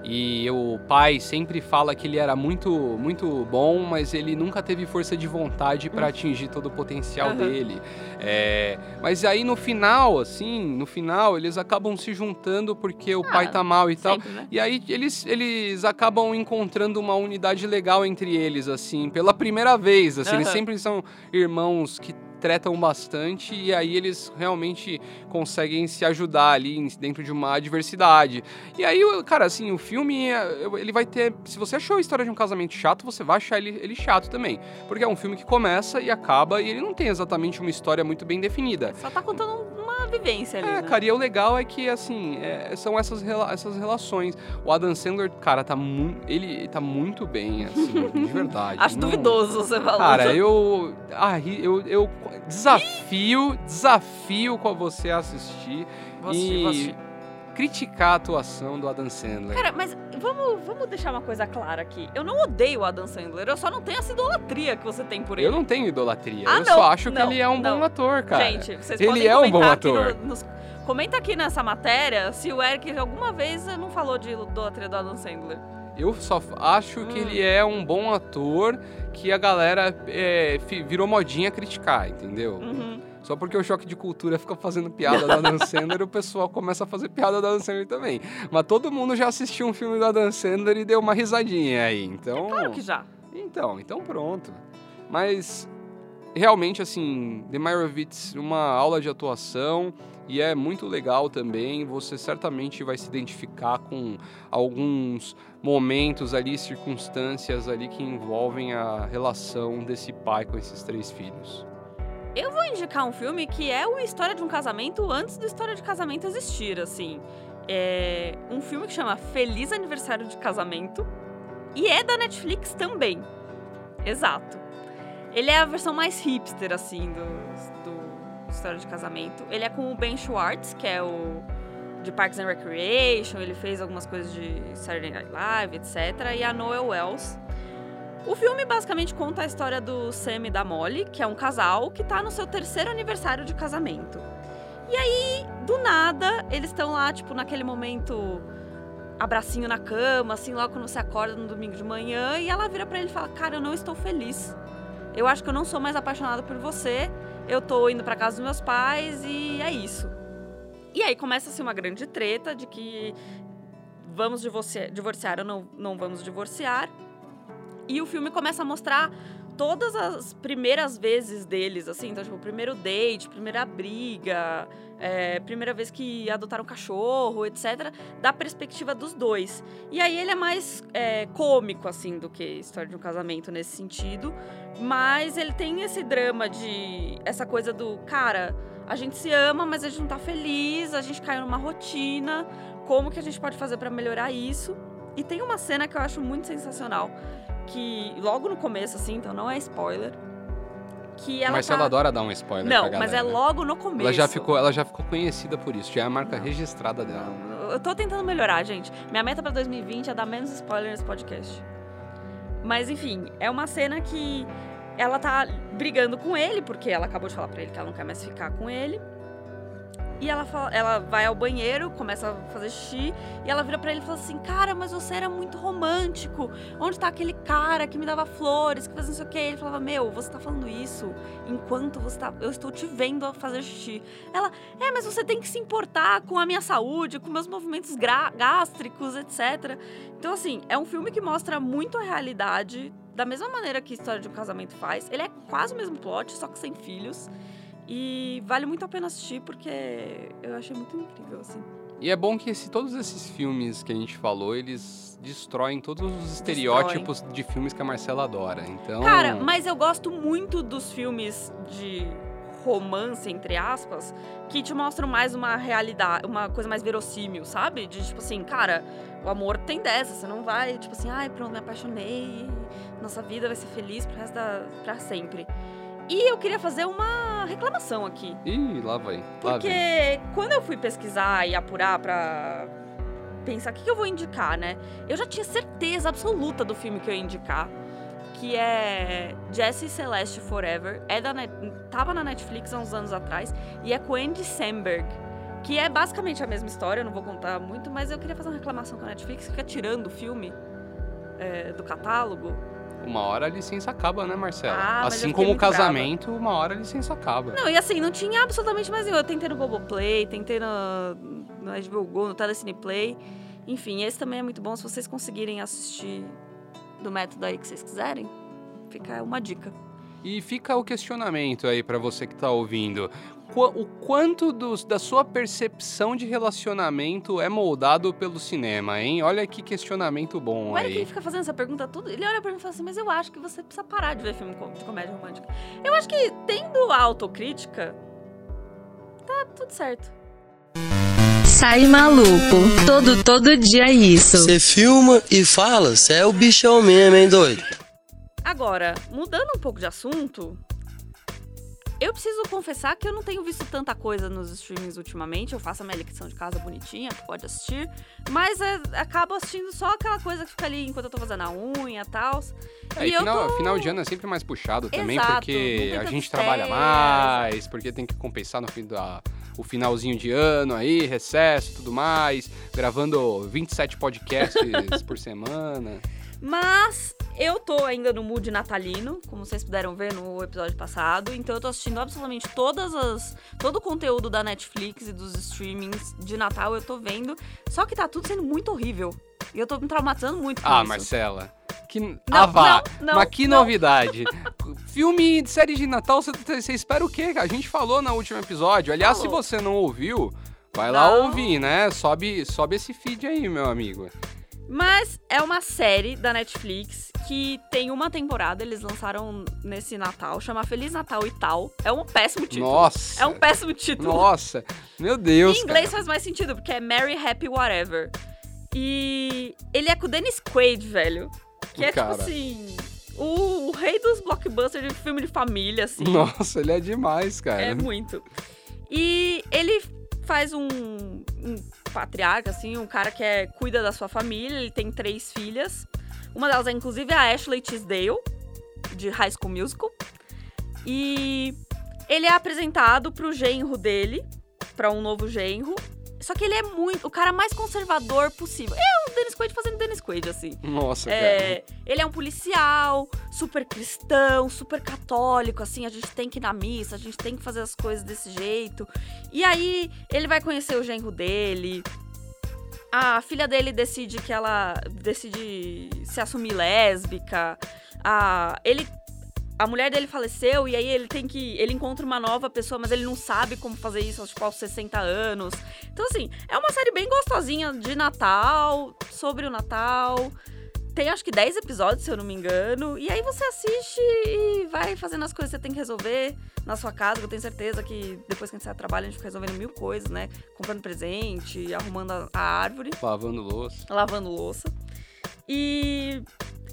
[SPEAKER 3] E o pai sempre fala que ele era muito, muito bom, mas ele nunca teve força de vontade para atingir todo o potencial
[SPEAKER 2] Aham.
[SPEAKER 3] dele. É, mas aí no final, assim, no final, eles acabam se juntando porque o
[SPEAKER 2] Ah,
[SPEAKER 3] pai tá mal e tal.
[SPEAKER 2] Sempre, né?
[SPEAKER 3] E aí eles, eles acabam encontrando uma unidade legal entre eles, assim, pela primeira vez, assim, eles
[SPEAKER 2] Aham.
[SPEAKER 3] sempre são irmãos que tretam bastante e aí eles realmente conseguem se ajudar ali dentro de uma adversidade. E aí, cara, assim, o filme, é, ele vai ter... Se você achou a história de um casamento chato, você vai achar ele, ele chato também. Porque é um filme que começa e acaba e ele não tem exatamente uma história muito bem definida.
[SPEAKER 2] Só tá contando uma vivência ali,
[SPEAKER 3] É,
[SPEAKER 2] né?
[SPEAKER 3] cara, e o legal é que, assim, é, são essas, rela- essas relações. O Adam Sandler, cara, tá muito. Ele tá muito bem, assim, de verdade.
[SPEAKER 2] Acho
[SPEAKER 3] Não-
[SPEAKER 2] duvidoso você falar.
[SPEAKER 3] Cara, eu, arri- eu. Eu desafio, desafio com você a assistir
[SPEAKER 2] Vou assistir,
[SPEAKER 3] e
[SPEAKER 2] vou assistir.
[SPEAKER 3] criticar a atuação do Adam Sandler.
[SPEAKER 2] Cara, mas vamos, vamos deixar uma coisa clara aqui. Eu não odeio o Adam Sandler, eu só não tenho essa idolatria que você tem por ele.
[SPEAKER 3] eu não tenho idolatria.
[SPEAKER 2] Ah,
[SPEAKER 3] eu
[SPEAKER 2] não,
[SPEAKER 3] só acho
[SPEAKER 2] não,
[SPEAKER 3] que ele é um bom
[SPEAKER 2] não.
[SPEAKER 3] ator, cara.
[SPEAKER 2] Gente, vocês
[SPEAKER 3] ele
[SPEAKER 2] podem
[SPEAKER 3] é um bom ator.
[SPEAKER 2] no- nos- Comenta aqui nessa matéria se o Eric alguma vez não falou de idolatria do Adam Sandler.
[SPEAKER 3] Eu só acho que
[SPEAKER 2] Hum.
[SPEAKER 3] ele é um bom ator que a galera é, virou modinha criticar, entendeu?
[SPEAKER 2] Uhum.
[SPEAKER 3] Só porque o choque de cultura fica fazendo piada do Adam Sandler, o pessoal começa a fazer piada do Adam Sandler também. Mas todo mundo já assistiu um filme do Adam Sandler e deu uma risadinha aí, então...
[SPEAKER 2] Claro que já.
[SPEAKER 3] Então, então pronto. Mas realmente assim, The Meyerowitz, uma aula de atuação e é muito legal também. Você certamente vai se identificar com alguns momentos ali, circunstâncias ali que envolvem a relação desse pai com esses três filhos.
[SPEAKER 2] Eu vou indicar um filme que é o História de um Casamento antes do História de Casamento existir, assim. é um filme que chama Feliz Aniversário de Casamento e é da Netflix também. Exato. Ele é a versão mais hipster, assim, do, do História de Casamento. Ele é com o Ben Schwartz, que é o de Parks and Recreation, ele fez algumas coisas de Saturday Night Live, etc. E a Noel Wells. O filme basicamente conta a história do Sam e da Molly, que é um casal que tá no seu terceiro aniversário de casamento. E aí, do nada, eles estão lá, tipo, naquele momento abracinho na cama, assim, logo quando você acorda no domingo de manhã, e ela vira para ele e fala: "Cara, eu não estou feliz. Eu acho que eu não sou mais apaixonada por você. Eu tô indo para casa dos meus pais e é isso." E aí começa-se uma grande treta de que vamos divorciar, divorciar ou não, não vamos divorciar. E o filme começa a mostrar todas as primeiras vezes deles, assim, então, tipo, primeiro date, primeira briga, é, primeira vez que adotaram um cachorro, etc., da perspectiva dos dois. E aí ele é mais é, cômico, assim, do que história de um casamento nesse sentido, mas ele tem esse drama de. essa coisa do, cara, a gente se ama, mas a gente não tá feliz, a gente caiu numa rotina, como que a gente pode fazer para melhorar isso? E tem uma cena que eu acho muito sensacional que logo no começo, assim, então não é spoiler. Que ela
[SPEAKER 3] Marcela
[SPEAKER 2] tá...
[SPEAKER 3] adora dar um spoiler
[SPEAKER 2] Não, mas é
[SPEAKER 3] galera.
[SPEAKER 2] logo no começo.
[SPEAKER 3] Ela já, ficou, ela já ficou conhecida por isso, já é a marca registrada dela.
[SPEAKER 2] Eu tô tentando melhorar, gente. Minha meta pra 2020 é dar menos spoiler nesse podcast. Mas enfim, é uma cena que ela tá brigando com ele, porque ela acabou de falar pra ele que ela não quer mais ficar com ele. E ela, fala, ela vai ao banheiro, começa a fazer xixi, e ela vira pra ele e fala assim: Cara, mas você era muito romântico. Onde tá aquele cara que me dava flores, que fazia não sei o quê? Ele falava: Meu, você tá falando isso enquanto você tá. Eu estou te vendo fazer xixi. Ela: É, mas você tem que se importar com a minha saúde, com meus movimentos gástricos, etc. Então, assim, é um filme que mostra muito a realidade, da mesma maneira que a História de um Casamento faz. Ele é quase o mesmo plot, só que sem filhos. E vale muito a pena assistir porque eu achei muito incrível, assim.
[SPEAKER 3] E é bom que esse, todos esses filmes que a gente falou, eles destroem todos os estereótipos de filmes que a Marcela adora. Então.
[SPEAKER 2] Cara, mas eu gosto muito dos filmes de romance, entre aspas, que te mostram mais uma realidade, uma coisa mais verossímil, sabe? De tipo assim, cara, o amor tem dessa, você não vai, tipo assim, ai, pronto, me apaixonei, nossa vida vai ser feliz pro resto da. pra sempre. E eu queria fazer uma reclamação aqui.
[SPEAKER 3] Ih, lá vai.
[SPEAKER 2] Porque quando eu fui pesquisar e apurar pra pensar o que, que eu vou indicar, né? Eu já tinha certeza absoluta do filme que eu ia indicar. Que é Jesse Celeste Forever. É da Net... Tava na Netflix há uns anos atrás. E é com Andy Samberg. Que é basicamente a mesma história, eu não vou contar muito, mas eu queria fazer uma reclamação com a Netflix, que fica tirando o filme é, do catálogo.
[SPEAKER 3] Uma hora a licença acaba, né, Marcela?
[SPEAKER 2] Ah,
[SPEAKER 3] assim como o
[SPEAKER 2] muito brava.
[SPEAKER 3] casamento, uma hora a licença acaba.
[SPEAKER 2] Não, e assim, não tinha absolutamente mais nenhum. Eu tentei no Globoplay, tentei no, no HBO Go, no Telecine Play. Enfim, esse também é muito bom se vocês conseguirem assistir do método aí que vocês quiserem. Fica uma dica.
[SPEAKER 3] E fica o questionamento aí pra você que tá ouvindo. O quanto dos- da sua percepção de relacionamento é moldado pelo cinema, hein? Olha que questionamento bom
[SPEAKER 2] O Eric
[SPEAKER 3] aí.
[SPEAKER 2] ele fica fazendo essa pergunta tudo. Ele olha pra mim e fala assim: Mas eu acho que você precisa parar de ver filme com- de comédia romântica. Eu acho que tendo a autocrítica, tá tudo certo.
[SPEAKER 1] Sai maluco. Todo, todo dia isso.
[SPEAKER 4] Você filma e fala, você é o bichão mesmo, hein, doido?
[SPEAKER 2] Agora, mudando um pouco de assunto, eu preciso confessar que eu não tenho visto tanta coisa nos streamings ultimamente. Eu faço a minha lição de casa bonitinha, pode assistir. Mas é, acabo assistindo só aquela coisa que fica ali enquanto eu tô fazendo a unha e tal.
[SPEAKER 3] É, e final, final de ano é sempre mais puxado também,
[SPEAKER 2] Exato,
[SPEAKER 3] porque a gente trabalha
[SPEAKER 2] férias.
[SPEAKER 3] mais, porque tem que compensar no fim da, o finalzinho de ano aí, recesso e tudo mais, gravando 27 podcasts por semana.
[SPEAKER 2] Mas eu tô ainda no mood natalino, como vocês puderam ver no episódio passado. Então eu tô assistindo absolutamente todas as. todo o conteúdo da Netflix e dos streamings de Natal eu tô vendo. Só que tá tudo sendo muito horrível. E eu tô me traumatizando muito com
[SPEAKER 3] Ah,
[SPEAKER 2] isso.
[SPEAKER 3] Marcela. Que...
[SPEAKER 2] Não,
[SPEAKER 3] ah, vá.
[SPEAKER 2] não, não,
[SPEAKER 3] Mas que
[SPEAKER 2] não.
[SPEAKER 3] novidade. Filme de série de Natal, você- você espera o quê? A gente falou no último episódio. Aliás,
[SPEAKER 2] Falou.
[SPEAKER 3] se você não ouviu, vai lá ouvir, né? Sobe, sobe esse feed aí, meu amigo.
[SPEAKER 2] Mas é uma série da Netflix que tem uma temporada, eles lançaram nesse Natal, chama Feliz Natal e Tal. É um péssimo título.
[SPEAKER 3] Nossa.
[SPEAKER 2] É um péssimo título.
[SPEAKER 3] Nossa. Meu Deus,
[SPEAKER 2] em inglês
[SPEAKER 3] cara.
[SPEAKER 2] faz mais sentido, porque é Merry Happy Whatever. E ele é com o Dennis Quaid, velho. Que é
[SPEAKER 3] Cara.
[SPEAKER 2] tipo assim. O, o rei dos blockbusters de filme de família, assim.
[SPEAKER 3] Nossa, ele é demais, cara.
[SPEAKER 2] É muito. E ele faz um, um patriarca, assim, um cara que é, cuida da sua família. Ele tem três filhas. Uma delas é, inclusive, a Ashley Tisdale, de High School Musical. E ele é apresentado pro genro dele, pra um novo genro. Só que ele é muito o cara mais conservador possível. É o Dennis Quaid fazendo Dennis Quaid, assim.
[SPEAKER 3] Nossa, cara.
[SPEAKER 2] É, ele é um policial, super cristão, super católico, assim, a gente tem que ir na missa, a gente tem que fazer as coisas desse jeito. E aí ele vai conhecer o genro dele. A filha dele decide que ela decide se assumir lésbica. A, ele a mulher dele faleceu e aí ele tem que. Ele encontra uma nova pessoa, mas ele não sabe como fazer isso tipo, aos 60 anos. Então, assim, é uma série bem gostosinha de Natal, sobre o Natal. Tem acho que 10 episódios, se eu não me engano. E aí você assiste e vai fazendo as coisas que você tem que resolver na sua casa. que Eu tenho certeza que depois que a gente sai do trabalho, a gente fica resolvendo mil coisas, né? Comprando presente, arrumando a, a árvore
[SPEAKER 3] Lavando louça.
[SPEAKER 2] lavando louça. E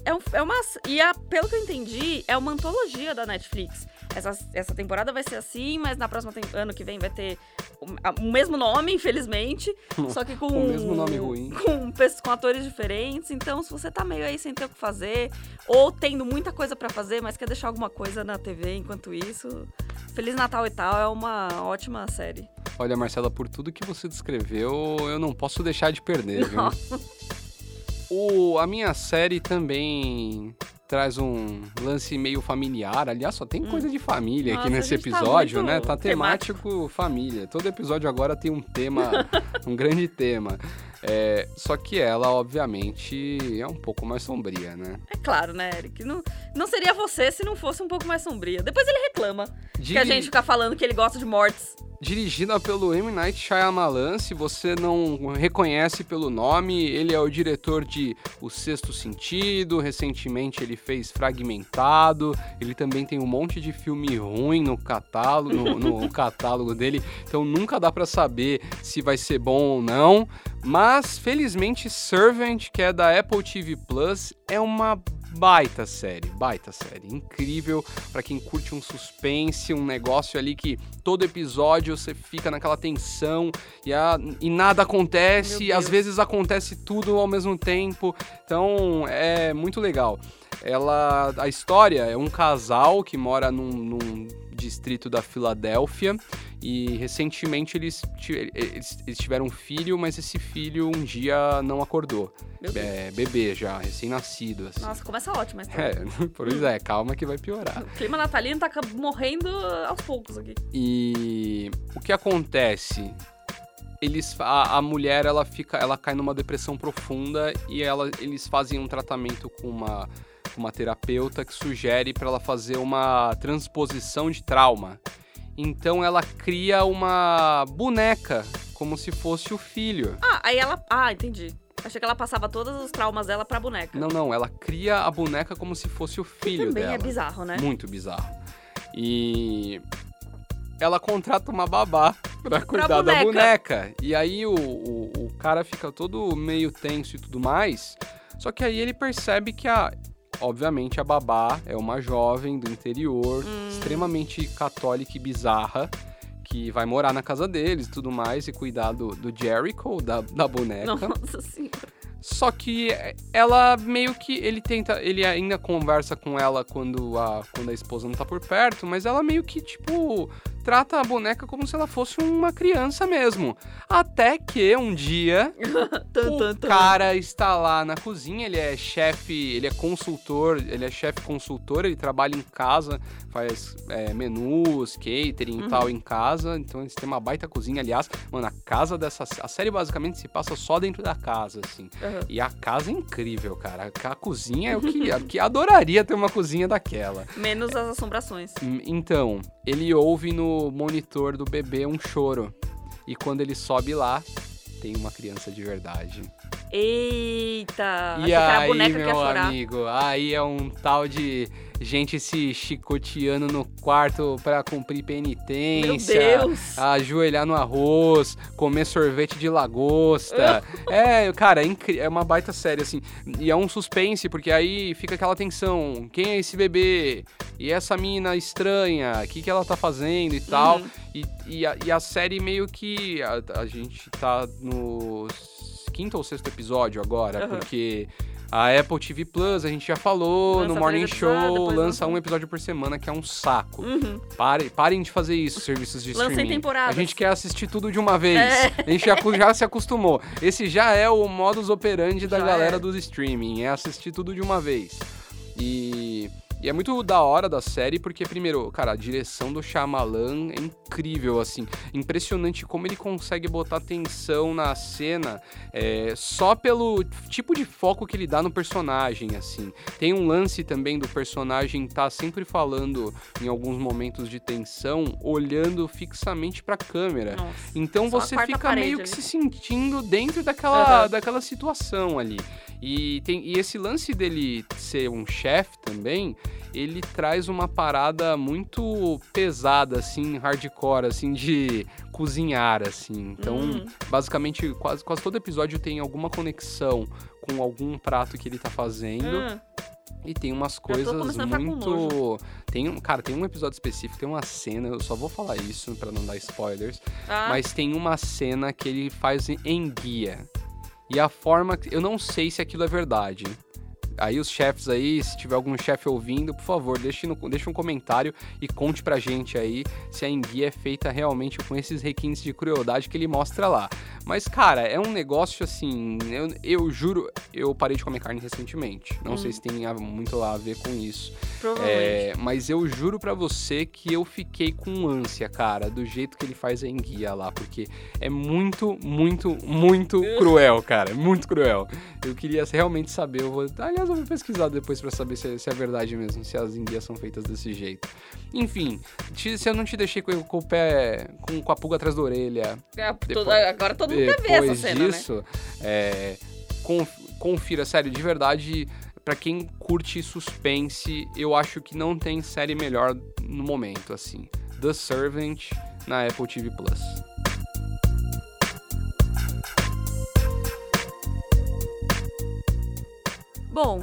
[SPEAKER 2] é, um- é uma. E a- pelo que eu entendi, é uma antologia da Netflix. Essa, essa temporada vai ser assim, mas na próxima ano que vem vai ter o, o mesmo nome, infelizmente. só que com.
[SPEAKER 3] Com o mesmo nome ruim.
[SPEAKER 2] Com, com atores diferentes. Então, se você tá meio aí sem ter o que fazer, ou tendo muita coisa pra fazer, mas quer deixar alguma coisa na TV enquanto isso. Feliz Natal e tal é uma ótima série.
[SPEAKER 3] Olha, Marcela, por tudo que você descreveu, eu não posso deixar de perder, viu? O, a minha série também traz um lance meio familiar. Aliás, só tem coisa de família aqui
[SPEAKER 2] Hum. Nossa,
[SPEAKER 3] nesse
[SPEAKER 2] a gente tá
[SPEAKER 3] episódio,
[SPEAKER 2] muito
[SPEAKER 3] né? Tá temático, família. Todo episódio agora tem um tema, um grande tema. É, só que ela, obviamente, é um pouco mais sombria, né?
[SPEAKER 2] É claro, né, Eric? Não, não seria você se não fosse um pouco mais sombria. Depois ele reclama que a gente fica falando que ele gosta de mortes.
[SPEAKER 3] Dirigida pelo M. Night Shyamalan, se você não reconhece pelo nome, ele é o diretor de O Sexto Sentido, recentemente ele fez Fragmentado, ele também tem um monte de filme ruim no catálogo, no, no catálogo dele, então nunca dá pra saber se vai ser bom ou não, mas felizmente Servant, que é da Apple TV Plus, é uma baita série, baita série, incrível pra quem curte um suspense, um negócio ali que todo episódio você fica naquela tensão e, a- e nada acontece, e às vezes acontece tudo ao mesmo tempo. Então é muito legal. Ela, a história é um casal que mora num, num distrito da Filadélfia e recentemente eles, eles, eles tiveram um filho, mas esse filho um dia não acordou. É, bebê já, recém-nascido. Assim.
[SPEAKER 2] Nossa, começa ótima a história.
[SPEAKER 3] É, pois é, calma que vai piorar.
[SPEAKER 2] O clima natalino tá morrendo aos poucos aqui.
[SPEAKER 3] E o que acontece? Eles, a, a mulher ela fica, ela cai numa depressão profunda e ela, eles fazem um tratamento com uma, uma terapeuta que sugere para ela fazer uma transposição de trauma. Então ela cria uma boneca como se fosse o filho.
[SPEAKER 2] Ah, aí ela. Ah, entendi. Achei que ela passava todos os traumas dela pra boneca.
[SPEAKER 3] Não, não, ela cria a boneca como se fosse o
[SPEAKER 2] Que
[SPEAKER 3] filho
[SPEAKER 2] também
[SPEAKER 3] dela.
[SPEAKER 2] é bizarro, né?
[SPEAKER 3] Muito bizarro. E ela contrata uma babá pra cuidar da
[SPEAKER 2] boneca.
[SPEAKER 3] boneca. E aí o, o, o cara fica todo meio tenso e tudo mais. Só que aí ele percebe que a. Obviamente a babá é uma jovem do interior,
[SPEAKER 2] Hum.
[SPEAKER 3] extremamente católica e bizarra, que vai morar na casa deles e tudo mais, e cuidar do, do Jericho, da, da boneca.
[SPEAKER 2] Nossa senhora.
[SPEAKER 3] Só que ela meio que. Ele tenta. Ele ainda conversa com ela quando a, quando a esposa não tá por perto, mas ela meio que, tipo, trata a boneca como se ela fosse uma criança mesmo. Até que um dia o cara está lá na cozinha, ele é chefe, ele é consultor, ele é chefe consultor, ele trabalha em casa, faz é, menus, catering e
[SPEAKER 2] Uhum.
[SPEAKER 3] tal em casa, então eles têm uma baita cozinha, aliás, mano, a casa dessa, a série basicamente se passa só dentro da casa, assim,
[SPEAKER 2] Aham.
[SPEAKER 3] e a casa é incrível, cara, a cozinha é o que, a, que adoraria ter uma cozinha daquela.
[SPEAKER 2] Menos as assombrações.
[SPEAKER 3] Hum, Então, ele ouve no monitor do bebê um choro. E quando ele sobe lá, tem uma criança de verdade.
[SPEAKER 2] Eita!
[SPEAKER 3] E aí,
[SPEAKER 2] boneca que ia
[SPEAKER 3] meu amigo, aí é um tal de gente se chicoteando no quarto pra cumprir
[SPEAKER 2] Meu
[SPEAKER 3] penitência.
[SPEAKER 2] Deus!
[SPEAKER 3] Ajoelhar no arroz, comer sorvete de lagosta. é, cara, é, é uma baita série, assim. E é um suspense, porque aí fica aquela tensão. Quem é esse bebê? E essa mina estranha? O que, que ela tá fazendo e tal?
[SPEAKER 2] Uhum.
[SPEAKER 3] E, e a, e a série meio que. A, a gente tá no quinto ou sexto episódio agora,
[SPEAKER 2] Aham.
[SPEAKER 3] porque. A Apple TV Plus, a gente já falou
[SPEAKER 2] Lança
[SPEAKER 3] no Morning Show, lança
[SPEAKER 2] lança
[SPEAKER 3] um episódio por semana, que é um saco.
[SPEAKER 2] Uhum.
[SPEAKER 3] Parem, parem de fazer isso, serviços de
[SPEAKER 2] Lancem
[SPEAKER 3] streaming.
[SPEAKER 2] temporadas.
[SPEAKER 3] A gente quer assistir tudo de uma vez.
[SPEAKER 2] É.
[SPEAKER 3] A gente já, já se acostumou. Esse já é o modus operandi da
[SPEAKER 2] Já
[SPEAKER 3] galera
[SPEAKER 2] é.
[SPEAKER 3] dos streaming, é assistir tudo de uma vez. E, e é muito da hora da série, porque, primeiro, cara, a direção do Shyamalan é incrível, assim. Impressionante como ele consegue botar tensão na cena é, só pelo tipo de foco que ele dá no personagem, assim. Tem um lance também do personagem tá sempre falando, em alguns momentos de tensão, olhando fixamente pra câmera.
[SPEAKER 2] Nossa.
[SPEAKER 3] Então você fica meio que
[SPEAKER 2] ali.
[SPEAKER 3] se sentindo dentro daquela,
[SPEAKER 2] Aham.
[SPEAKER 3] daquela situação ali. E, tem, e esse lance dele ser um chefe também, ele traz uma parada muito pesada, assim, hardcore, assim, de cozinhar, assim. Então,
[SPEAKER 2] Hum.
[SPEAKER 3] basicamente, quase, quase todo episódio tem alguma conexão com algum prato que ele tá fazendo.
[SPEAKER 2] Hum.
[SPEAKER 3] E tem umas coisas muito. Tem um, cara, tem um episódio específico, tem uma cena, eu só vou falar isso pra não dar spoilers,
[SPEAKER 2] Ah,
[SPEAKER 3] mas tem uma cena que ele faz em guia. E a forma que eu não sei se aquilo é verdade. Aí os chefes aí, se tiver algum chefe ouvindo, por favor, deixe, no, deixe um comentário e conte pra gente aí se a enguia é feita realmente com esses requintes de crueldade que ele mostra lá. Mas, cara, é um negócio assim. Eu, eu juro, eu parei de comer carne recentemente. Não
[SPEAKER 2] Hum.
[SPEAKER 3] sei se tem muito a ver com isso.
[SPEAKER 2] provavelmente.
[SPEAKER 3] É, mas eu juro pra você que eu fiquei com ânsia, cara, do jeito que ele faz a enguia lá, porque é muito, muito, muito cruel, cara, muito cruel. Eu queria realmente saber, eu vou, aliás, eu vou pesquisar depois pra saber se é, se é verdade mesmo, se as enguias são feitas desse jeito. Enfim, te- se eu não te deixei com, com o pé, com, com a pulga atrás da orelha,
[SPEAKER 2] Ah, todo-
[SPEAKER 3] depois-
[SPEAKER 2] agora todo mundo quer ver essa
[SPEAKER 3] depois
[SPEAKER 2] cena, né?
[SPEAKER 3] disso, é, conf- confira, sério, de verdade, pra quem curte suspense, eu acho que não tem série melhor no momento, assim. The Servant na Apple TV Plus.
[SPEAKER 2] Bom,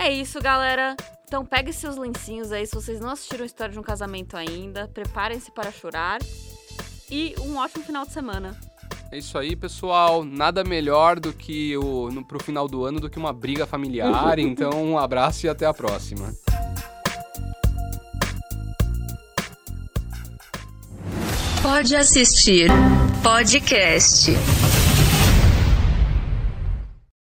[SPEAKER 2] é isso, galera. Então pegue seus lencinhos aí, se vocês não assistiram a História de um Casamento ainda, preparem-se para chorar. E um ótimo final de semana.
[SPEAKER 3] É isso aí, pessoal. Nada melhor do que o no, pro final do ano do que uma briga familiar. então, um abraço e até a próxima.
[SPEAKER 1] Pode assistir podcast.